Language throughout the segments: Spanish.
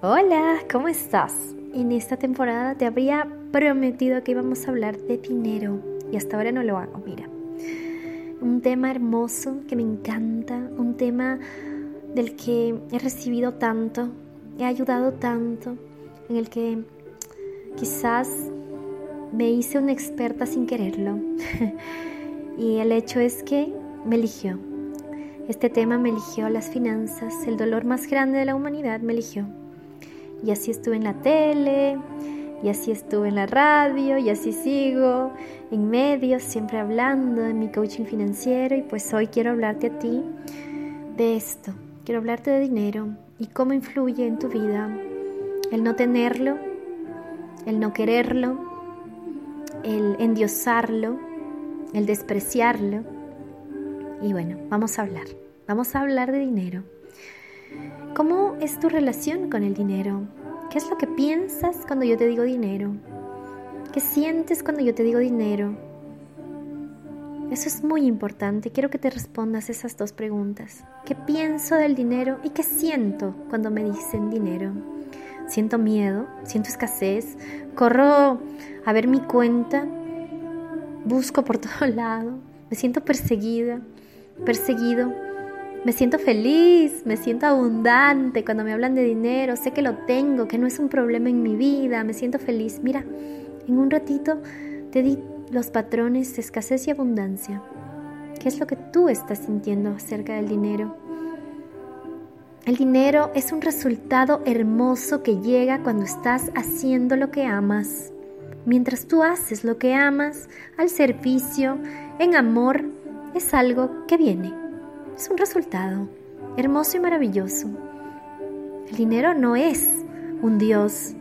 Hola, ¿cómo estás? En esta temporada te habría prometido que íbamos a hablar de dinero y hasta ahora no lo hago, mira. Un tema hermoso que me encanta, un tema del que he recibido tanto, he ayudado tanto, en el que quizás me hice una experta sin quererlo. y el hecho es que me eligió. Este tema me eligió las finanzas, el dolor más grande de la humanidad me eligió. Y así estuve en la tele, y así estuve en la radio, y así sigo en medios, siempre hablando de mi coaching financiero. Y pues hoy quiero hablarte a ti de esto. Quiero hablarte de dinero y cómo influye en tu vida el no tenerlo, el no quererlo, el endiosarlo, el despreciarlo. Y bueno, vamos a hablar. Vamos a hablar de dinero. ¿Cómo es tu relación con el dinero? ¿Qué es lo que piensas cuando yo te digo dinero? ¿Qué sientes cuando yo te digo dinero? Eso es muy importante. Quiero que te respondas esas dos preguntas. ¿Qué pienso del dinero y qué siento cuando me dicen dinero? Siento miedo, siento escasez, corro a ver mi cuenta, busco por todo lado, me siento perseguida, perseguido me siento feliz, me siento abundante cuando me hablan de dinero, sé que lo tengo, que no es un problema en mi vida, me siento feliz. Mira, en un ratito te di los patrones de escasez y abundancia. ¿Qué es lo que tú estás sintiendo acerca del dinero? El dinero es un resultado hermoso que llega cuando estás haciendo lo que amas. Mientras tú haces lo que amas, al servicio, en amor, es algo que viene es un resultado hermoso y maravilloso. El dinero no es un Dios.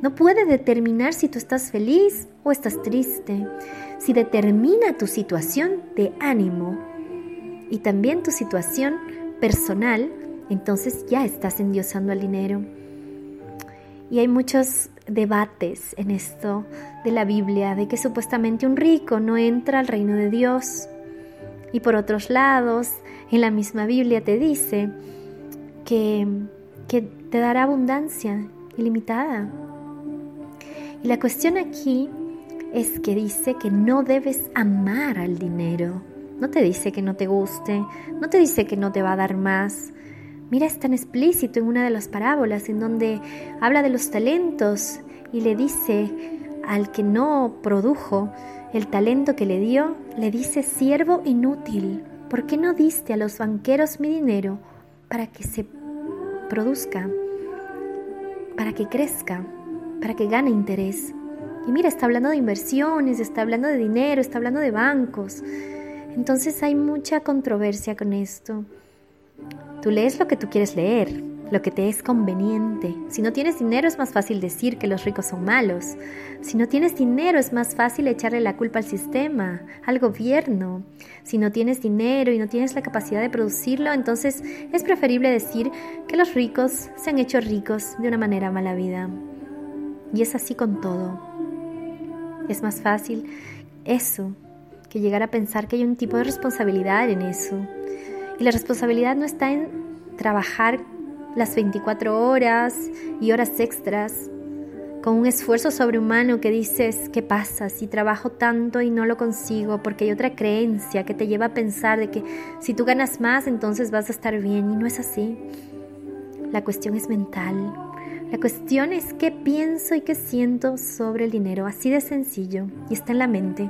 No puede determinar si tú estás feliz o estás triste. Si determina tu situación de ánimo y también tu situación personal, entonces ya estás endiosando al dinero. Y hay muchos debates en esto de la Biblia, de que supuestamente un rico no entra al reino de Dios. Y por otros lados, en la misma Biblia te dice que, que te dará abundancia ilimitada. Y la cuestión aquí es que dice que no debes amar al dinero. No te dice que no te guste, no te dice que no te va a dar más. Mira, es tan explícito en una de las parábolas en donde habla de los talentos y le dice al que no produjo el talento que le dio, le dice siervo inútil. ¿Por qué no diste a los banqueros mi dinero para que se produzca, para que crezca, para que gane interés? Y mira, está hablando de inversiones, está hablando de dinero, está hablando de bancos. Entonces hay mucha controversia con esto. Tú lees lo que tú quieres leer, lo que te es conveniente. Si no tienes dinero es más fácil decir que los ricos son malos. Si no tienes dinero es más fácil echarle la culpa al sistema, al gobierno. Si no tienes dinero y no tienes la capacidad de producirlo, entonces es preferible decir que los ricos se han hecho ricos de una manera mala vida. Y es así con todo. Es más fácil eso que llegar a pensar que hay un tipo de responsabilidad en eso. Y la responsabilidad no está en trabajar las 24 horas y horas extras, con un esfuerzo sobrehumano que dices, ¿qué pasa si trabajo tanto y no lo consigo? Porque hay otra creencia que te lleva a pensar de que si tú ganas más, entonces vas a estar bien y no es así. La cuestión es mental. La cuestión es qué pienso y qué siento sobre el dinero, así de sencillo, y está en la mente.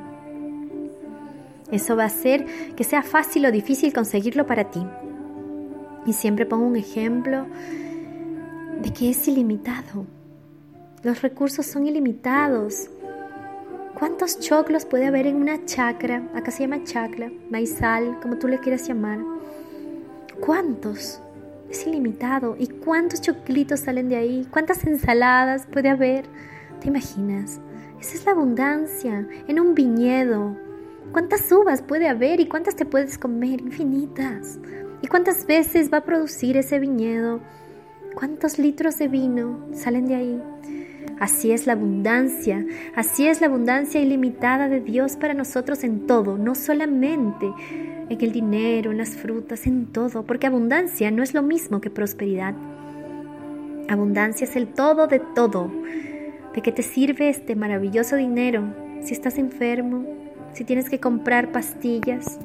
Eso va a hacer que sea fácil o difícil conseguirlo para ti. Y siempre pongo un ejemplo de que es ilimitado. Los recursos son ilimitados. ¿Cuántos choclos puede haber en una chacra? Acá se llama chacra, maizal, como tú le quieras llamar. ¿Cuántos? Es ilimitado. ¿Y cuántos choclitos salen de ahí? ¿Cuántas ensaladas puede haber? ¿Te imaginas? Esa es la abundancia en un viñedo. ¿Cuántas uvas puede haber y cuántas te puedes comer? Infinitas. ¿Y cuántas veces va a producir ese viñedo? ¿Cuántos litros de vino salen de ahí? Así es la abundancia, así es la abundancia ilimitada de Dios para nosotros en todo, no solamente en el dinero, en las frutas, en todo, porque abundancia no es lo mismo que prosperidad. Abundancia es el todo de todo. ¿De qué te sirve este maravilloso dinero si estás enfermo, si tienes que comprar pastillas?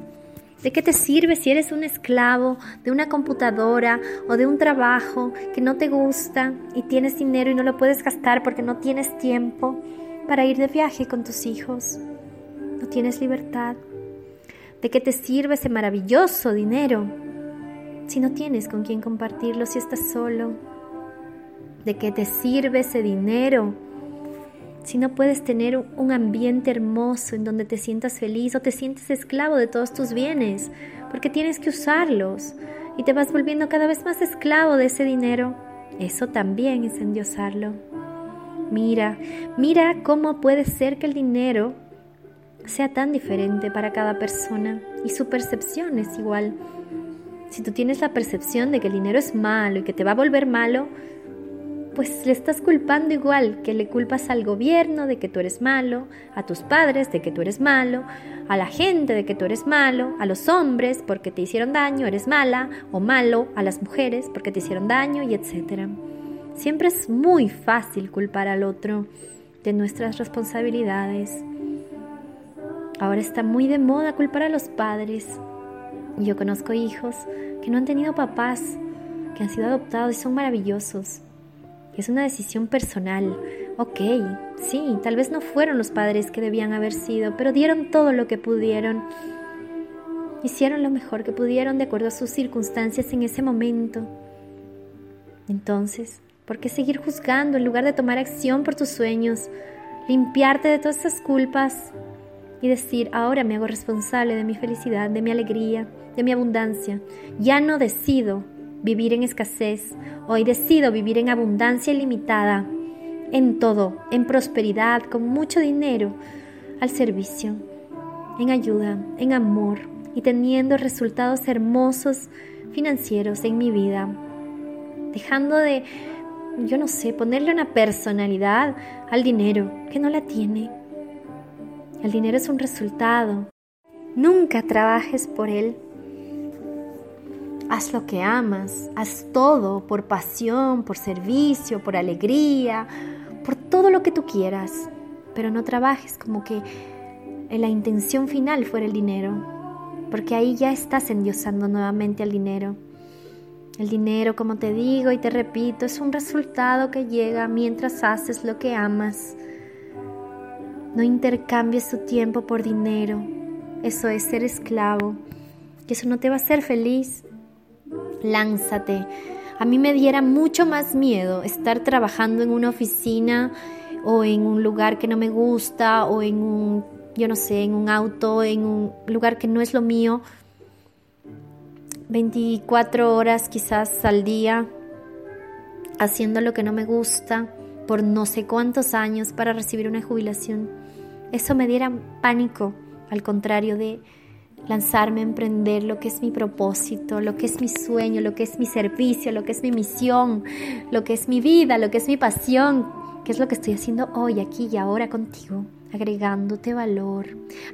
¿De qué te sirve si eres un esclavo de una computadora o de un trabajo que no te gusta y tienes dinero y no lo puedes gastar porque no tienes tiempo para ir de viaje con tus hijos? No tienes libertad. ¿De qué te sirve ese maravilloso dinero si no tienes con quién compartirlo, si estás solo? ¿De qué te sirve ese dinero si no puedes tener un ambiente hermoso en donde te sientas feliz o te sientes esclavo de todos tus bienes, porque tienes que usarlos y te vas volviendo cada vez más esclavo de ese dinero, eso también es endiosarlo. Mira, mira cómo puede ser que el dinero sea tan diferente para cada persona y su percepción es igual. Si tú tienes la percepción de que el dinero es malo y que te va a volver malo, pues le estás culpando igual que le culpas al gobierno de que tú eres malo, a tus padres de que tú eres malo, a la gente de que tú eres malo, a los hombres porque te hicieron daño, eres mala o malo, a las mujeres porque te hicieron daño y etc. Siempre es muy fácil culpar al otro de nuestras responsabilidades. Ahora está muy de moda culpar a los padres. Yo conozco hijos que no han tenido papás, que han sido adoptados y son maravillosos es una decisión personal. Ok, sí, tal vez no fueron los padres que debían haber sido, pero dieron todo lo que pudieron. Hicieron lo mejor que pudieron de acuerdo a sus circunstancias en ese momento. Entonces, ¿por qué seguir juzgando en lugar de tomar acción por tus sueños? Limpiarte de todas esas culpas y decir, ahora me hago responsable de mi felicidad, de mi alegría, de mi abundancia. Ya no decido vivir en escasez, hoy decido vivir en abundancia ilimitada, en todo, en prosperidad, con mucho dinero, al servicio, en ayuda, en amor y teniendo resultados hermosos financieros en mi vida, dejando de, yo no sé, ponerle una personalidad al dinero que no la tiene. El dinero es un resultado. Nunca trabajes por él Haz lo que amas, haz todo por pasión, por servicio, por alegría, por todo lo que tú quieras, pero no trabajes como que la intención final fuera el dinero, porque ahí ya estás endiosando nuevamente al dinero. El dinero, como te digo y te repito, es un resultado que llega mientras haces lo que amas. No intercambies tu tiempo por dinero. Eso es ser esclavo. Que eso no te va a hacer feliz lánzate. A mí me diera mucho más miedo estar trabajando en una oficina o en un lugar que no me gusta o en un, yo no sé, en un auto, en un lugar que no es lo mío, 24 horas quizás al día, haciendo lo que no me gusta por no sé cuántos años para recibir una jubilación. Eso me diera pánico, al contrario de lanzarme a emprender lo que es mi propósito, lo que es mi sueño, lo que es mi servicio, lo que es mi misión, lo que es mi vida, lo que es mi pasión, que es lo que estoy haciendo hoy, aquí y ahora contigo, agregándote valor,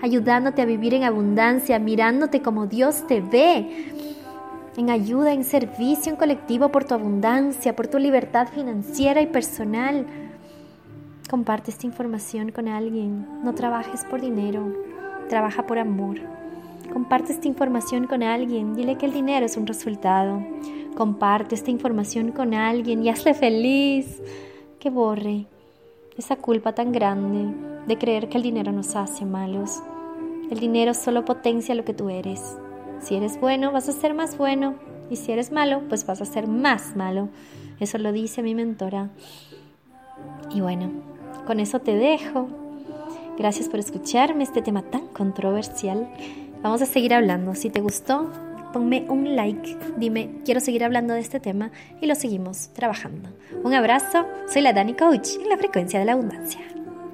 ayudándote a vivir en abundancia, mirándote como Dios te ve, en ayuda, en servicio, en colectivo por tu abundancia, por tu libertad financiera y personal. Comparte esta información con alguien, no trabajes por dinero, trabaja por amor. Comparte esta información con alguien, dile que el dinero es un resultado. Comparte esta información con alguien y hazle feliz. Que borre esa culpa tan grande de creer que el dinero nos hace malos. El dinero solo potencia lo que tú eres. Si eres bueno, vas a ser más bueno. Y si eres malo, pues vas a ser más malo. Eso lo dice mi mentora. Y bueno, con eso te dejo. Gracias por escucharme este tema tan controversial. Vamos a seguir hablando. Si te gustó, ponme un like, dime, quiero seguir hablando de este tema y lo seguimos trabajando. Un abrazo, soy la Dani Coach en la frecuencia de la abundancia.